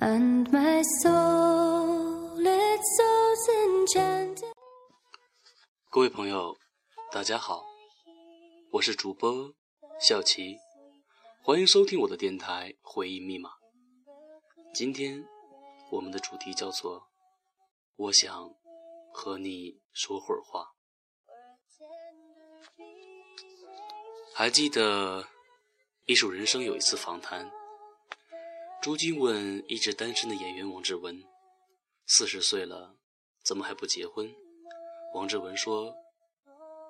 and my soul it so enchanted 各位朋友，大家好，我是主播小齐，欢迎收听我的电台《回忆密码》。今天我们的主题叫做“我想和你说会儿话”。还记得《艺术人生》有一次访谈，朱军问一直单身的演员王志文：“四十岁了，怎么还不结婚？”王志文说：“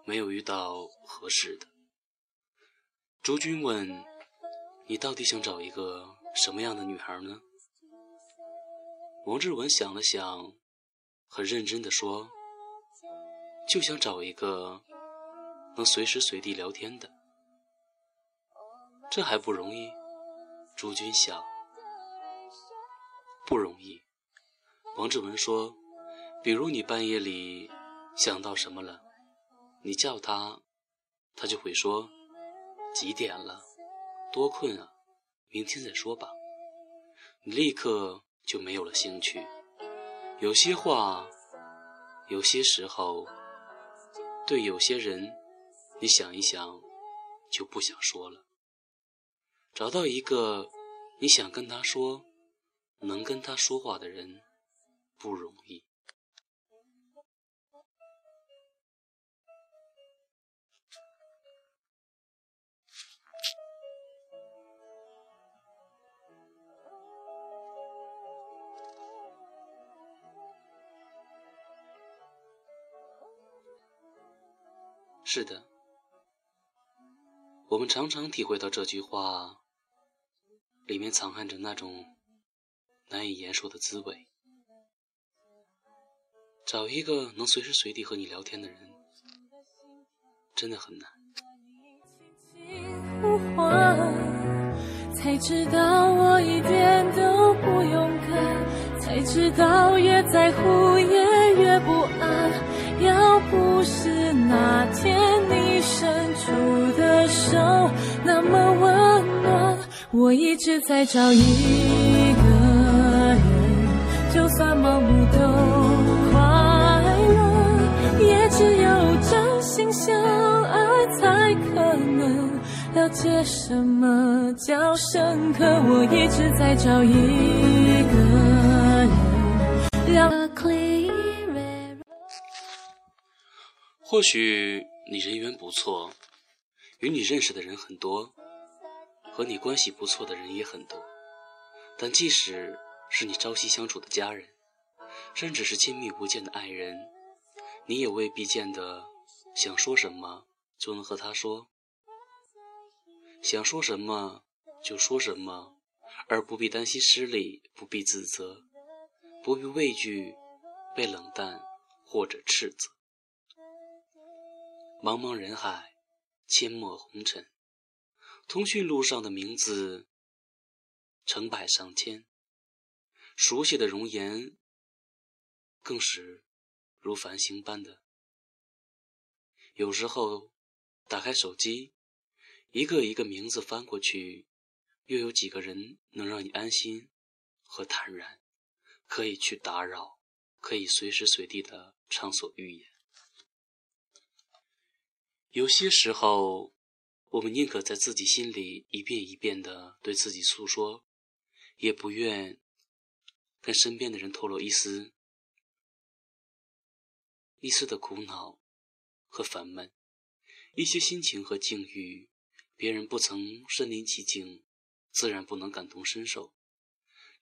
没有遇到合适的。”朱军问：“你到底想找一个什么样的女孩呢？”王志文想了想，很认真地说：“就想找一个能随时随地聊天的。”这还不容易，朱军想。不容易。王志文说：“比如你半夜里想到什么了，你叫他，他就会说几点了，多困啊，明天再说吧。你立刻就没有了兴趣。有些话，有些时候，对有些人，你想一想，就不想说了。”找到一个你想跟他说、能跟他说话的人不容易。是的，我们常常体会到这句话。里面藏含着那种难以言说的滋味。找一个能随时随地和你聊天的人，真的很难。才知道我一点都不勇敢，才知道越在乎也越不安。要不是那天你伸出的手那么温暖。我一直在找一个，算盲目都快乐，也只有真心相爱才可能了解什么叫深刻。我一直在找一个人，或许你人缘不错，与你认识的人很多。和你关系不错的人也很多，但即使是你朝夕相处的家人，甚至是亲密无间的爱人，你也未必见得想说什么就能和他说，想说什么就说什么，而不必担心失礼，不必自责，不必畏惧被冷淡或者斥责。茫茫人海，阡陌红尘。通讯录上的名字成百上千，熟悉的容颜更是如繁星般的。有时候打开手机，一个一个名字翻过去，又有几个人能让你安心和坦然，可以去打扰，可以随时随地的畅所欲言。有些时候。我们宁可在自己心里一遍一遍的对自己诉说，也不愿跟身边的人透露一丝一丝的苦恼和烦闷。一些心情和境遇，别人不曾身临其境，自然不能感同身受。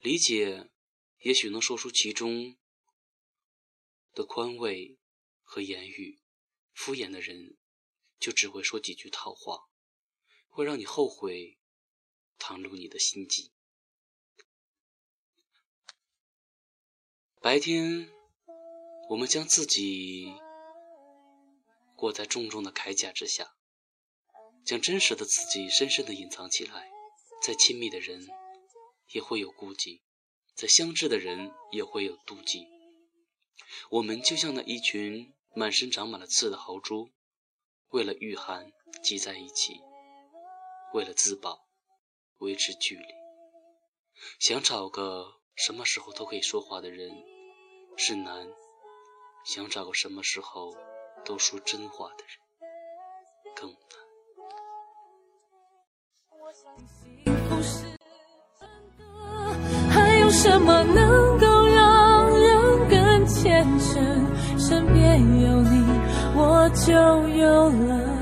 理解，也许能说出其中的宽慰和言语。敷衍的人，就只会说几句套话。会让你后悔袒露你的心迹。白天，我们将自己裹在重重的铠甲之下，将真实的自己深深的隐藏起来。再亲密的人也会有顾忌，再相知的人也会有妒忌。我们就像那一群满身长满了刺的豪猪，为了御寒挤在一起。为了自保，维持距离，想找个什么时候都可以说话的人是难，想找个什么时候都说真话的人更难。还有什么能够让人更虔诚？身边有你，我就有了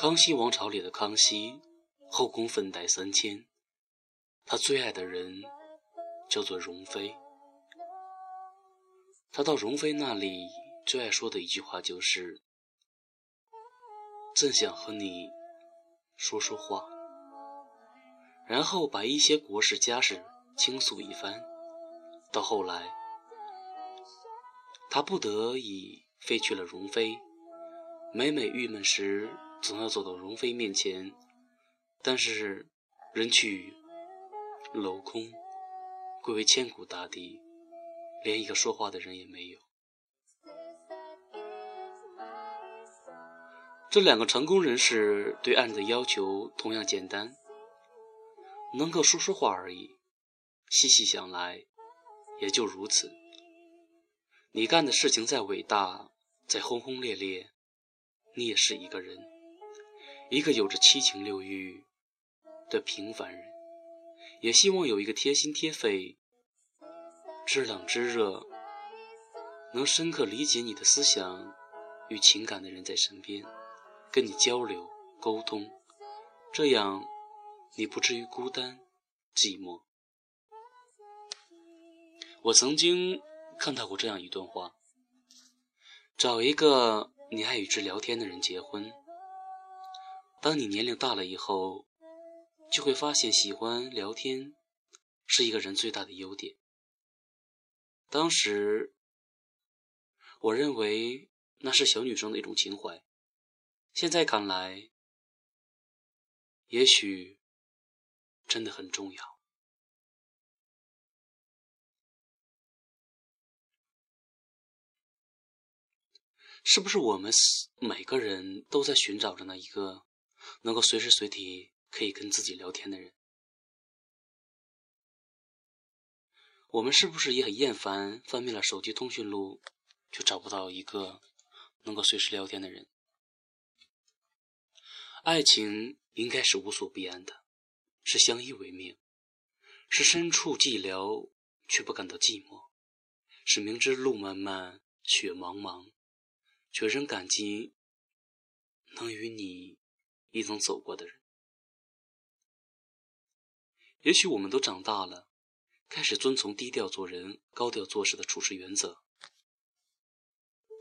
康熙王朝里的康熙，后宫粉黛三千，他最爱的人叫做容妃。他到容妃那里最爱说的一句话就是：“正想和你说说话。”然后把一些国事家事倾诉一番。到后来，他不得已废去了容妃，每每郁闷时。总要走到容妃面前，但是人去楼空，归为千古大敌，连一个说话的人也没有。这两个成功人士对爱人的要求同样简单，能够说说话而已。细细想来，也就如此。你干的事情再伟大，再轰轰烈烈，你也是一个人。一个有着七情六欲的平凡人，也希望有一个贴心贴肺、知冷知热、能深刻理解你的思想与情感的人在身边，跟你交流沟通，这样你不至于孤单寂寞。我曾经看到过这样一段话：找一个你爱与之聊天的人结婚。当你年龄大了以后，就会发现喜欢聊天是一个人最大的优点。当时我认为那是小女生的一种情怀，现在看来，也许真的很重要。是不是我们每个人都在寻找着那一个？能够随时随地可以跟自己聊天的人，我们是不是也很厌烦翻遍了手机通讯录，却找不到一个能够随时聊天的人？爱情应该是无所不安的，是相依为命，是身处寂寥却不感到寂寞，是明知路漫漫雪茫茫，却仍感激能与你。一同走过的人，也许我们都长大了，开始遵从低调做人、高调做事的处事原则，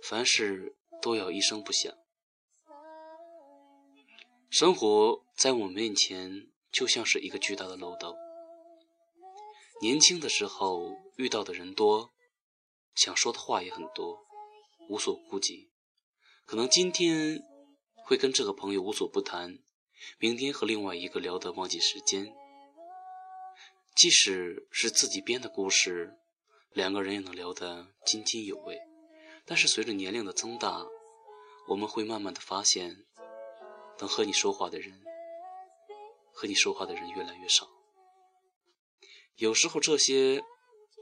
凡事都要一声不响。生活在我们面前就像是一个巨大的漏斗。年轻的时候遇到的人多，想说的话也很多，无所顾忌。可能今天。会跟这个朋友无所不谈，明天和另外一个聊得忘记时间。即使是自己编的故事，两个人也能聊得津津有味。但是随着年龄的增大，我们会慢慢的发现，能和你说话的人，和你说话的人越来越少。有时候这些，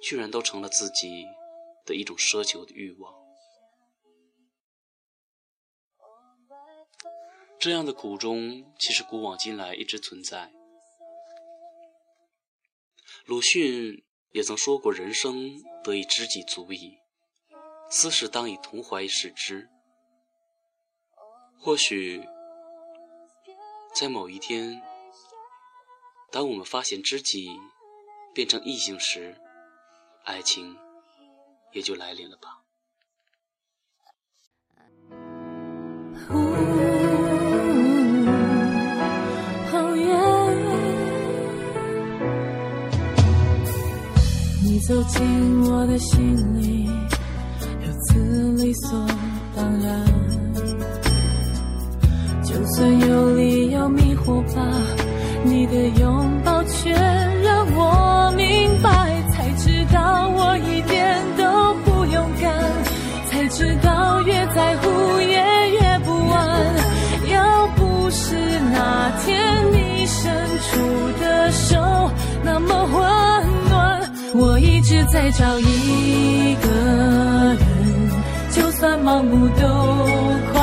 居然都成了自己的一种奢求的欲望。这样的苦衷，其实古往今来一直存在。鲁迅也曾说过：“人生得以知己足矣，斯时当以同怀视之。”或许，在某一天，当我们发现知己变成异性时，爱情也就来临了吧。你走进我的心里如此理所当然。就算有理由迷惑吧你的拥抱却让我明白才知道我一点都不勇敢才知道越在乎一直在找一个人，就算盲目都快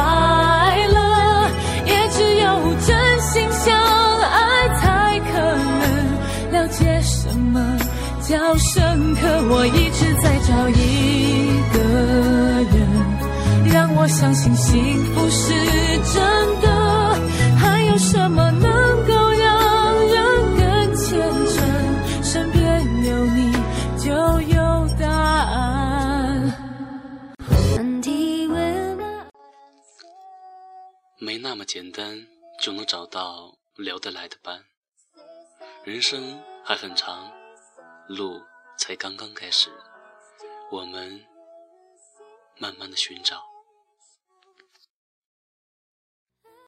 乐，也只有真心相爱才可能了解什么叫深刻。我一直在找一个人，让我相信幸福是真的，没那么简单就能找到聊得来的伴，人生还很长，路才刚刚开始，我们慢慢的寻找。